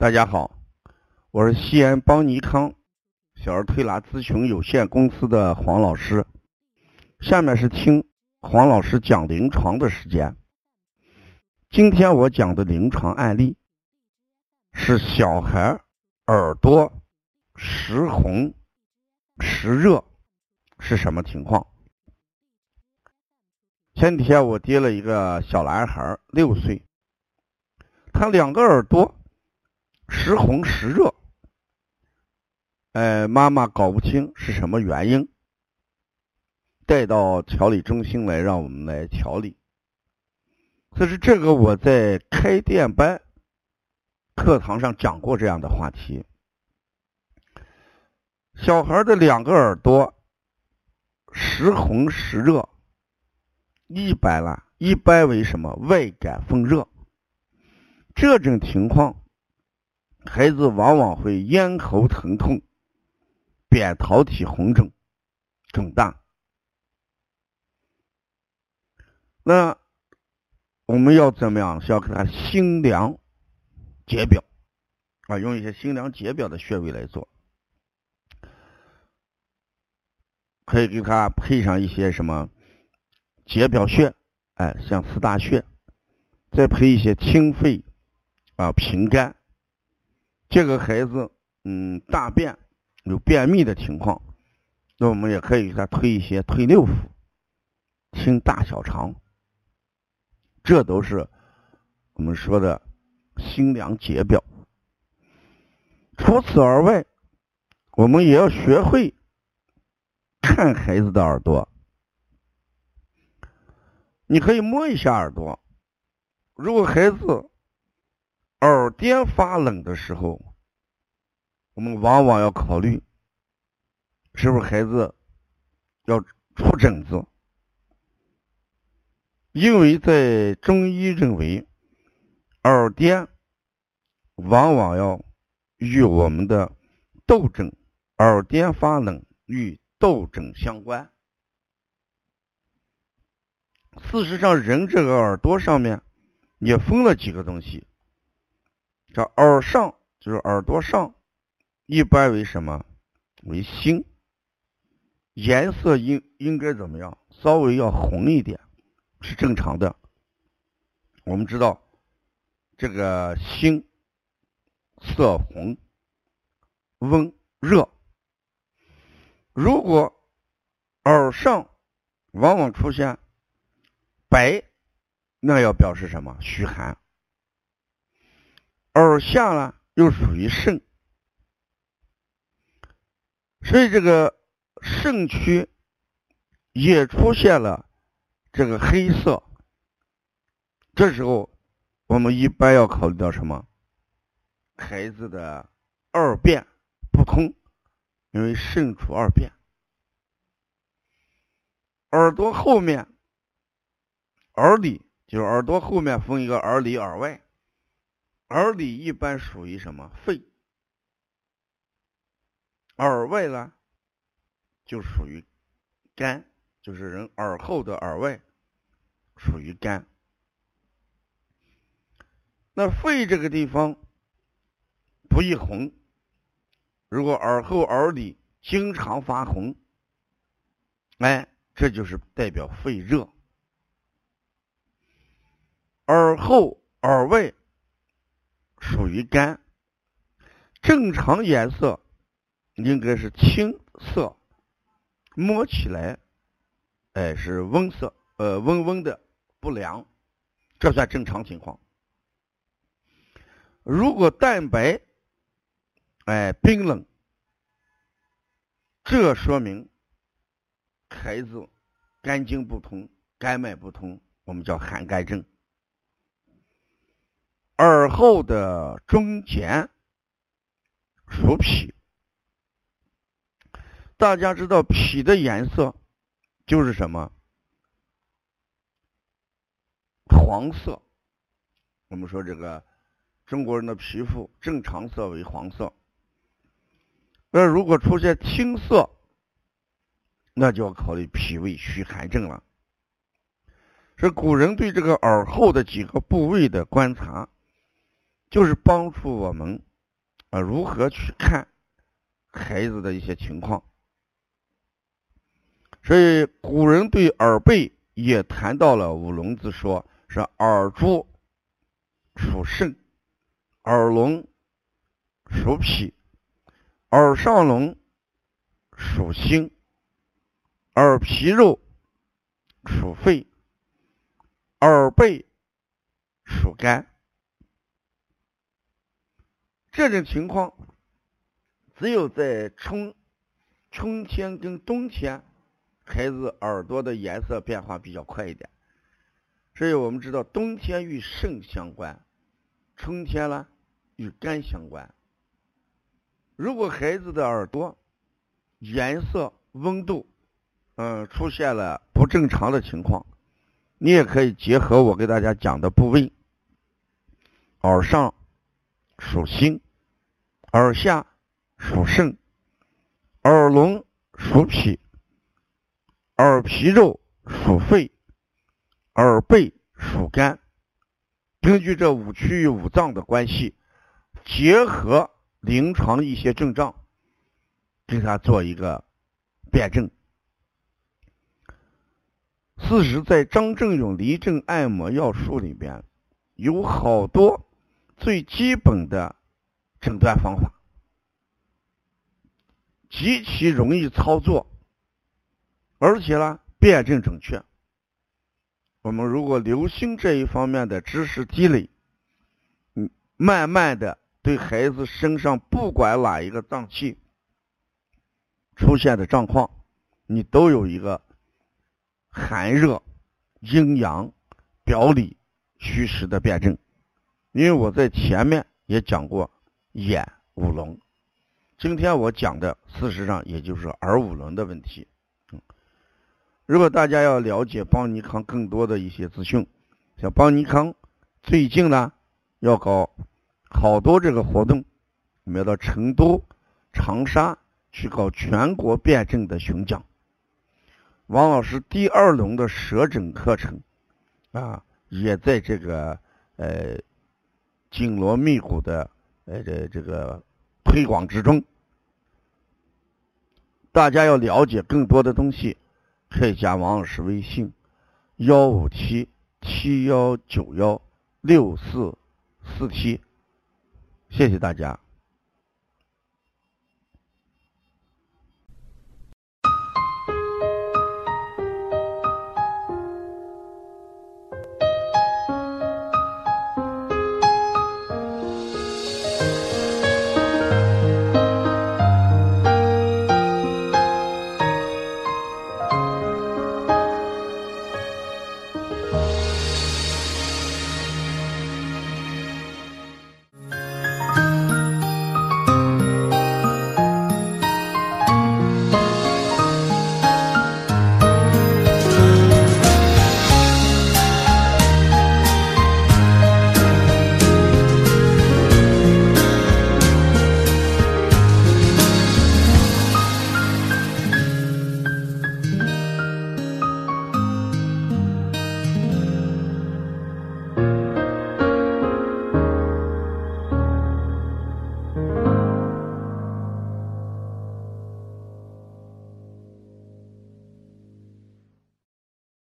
大家好，我是西安邦尼康小儿推拿咨询有限公司的黄老师。下面是听黄老师讲临床的时间。今天我讲的临床案例是小孩耳朵时红、时热是什么情况？前几天我接了一个小男孩，六岁，他两个耳朵。时红时热，呃，妈妈搞不清是什么原因，带到调理中心来，让我们来调理。可是这个我在开店班课堂上讲过这样的话题：小孩的两个耳朵时红时热，一般啦，一般为什么外感风热？这种情况。孩子往往会咽喉疼痛、扁桃体红肿、肿大。那我们要怎么样？需要给他心凉解表啊，用一些心凉解表的穴位来做，可以给他配上一些什么解表穴，哎，像四大穴，再配一些清肺啊、平肝。这个孩子，嗯，大便有便秘的情况，那我们也可以给他推一些推六腑、清大小肠，这都是我们说的心凉解表。除此而外，我们也要学会看孩子的耳朵。你可以摸一下耳朵，如果孩子。耳边发冷的时候，我们往往要考虑，是不是孩子要出疹子？因为在中医认为，耳边往往要与我们的痘疹，耳边发冷与痘疹相关。事实上，人这个耳朵上面也分了几个东西。这耳上就是耳朵上，一般为什么？为心，颜色应应该怎么样？稍微要红一点，是正常的。我们知道，这个心色红，温热。如果耳上往往出现白，那要表示什么？虚寒。耳下呢，又属于肾，所以这个肾区也出现了这个黑色。这时候，我们一般要考虑到什么？孩子的二便不通，因为肾主二便。耳朵后面，耳里就是耳朵后面分一个耳里、耳外。耳里一般属于什么肺？耳外呢，就属于肝，就是人耳后的耳外属于肝。那肺这个地方不易红，如果耳后、耳里经常发红，哎，这就是代表肺热。耳后、耳外。属于肝，正常颜色应该是青色，摸起来，哎是温色，呃温温的不凉，这算正常情况。如果蛋白，哎冰冷，这说明孩子肝经不通，肝脉不通，我们叫寒肝症。耳后的中间属脾，大家知道脾的颜色就是什么？黄色。我们说这个中国人的皮肤正常色为黄色，那如果出现青色，那就要考虑脾胃虚寒症了。是古人对这个耳后的几个部位的观察。就是帮助我们啊，如何去看孩子的一些情况。所以古人对耳背也谈到了五龙字，说是耳珠属肾，耳聋属脾，耳上聋属心，耳皮肉属肺，耳背属肝。这种情况只有在春春天跟冬天，孩子耳朵的颜色变化比较快一点。所以我们知道，冬天与肾相关，春天呢与肝相关。如果孩子的耳朵颜色、温度，嗯，出现了不正常的情况，你也可以结合我给大家讲的部位，耳上。属心，耳下属肾，耳聋属脾，耳皮肉属肺，耳背属肝。根据这五区域五脏的关系，结合临床一些症状，给他做一个辩证。事实，在张正勇离症按摩要术里边，有好多。最基本的诊断方法，极其容易操作，而且呢辩证准确。我们如果留心这一方面的知识积累，嗯，慢慢的对孩子身上不管哪一个脏器出现的状况，你都有一个寒热、阴阳、表里、虚实的辩证。因为我在前面也讲过眼五龙，今天我讲的事实上也就是耳五龙的问题。如果大家要了解邦尼康更多的一些资讯，像邦尼康最近呢要搞好多这个活动，我们要到成都、长沙去搞全国辩证的巡讲。王老师第二轮的舌诊课程啊，也在这个呃。紧锣密鼓的，呃，这这个推广之中，大家要了解更多的东西，可以加王老师微信：幺五七七幺九幺六四四七，谢谢大家。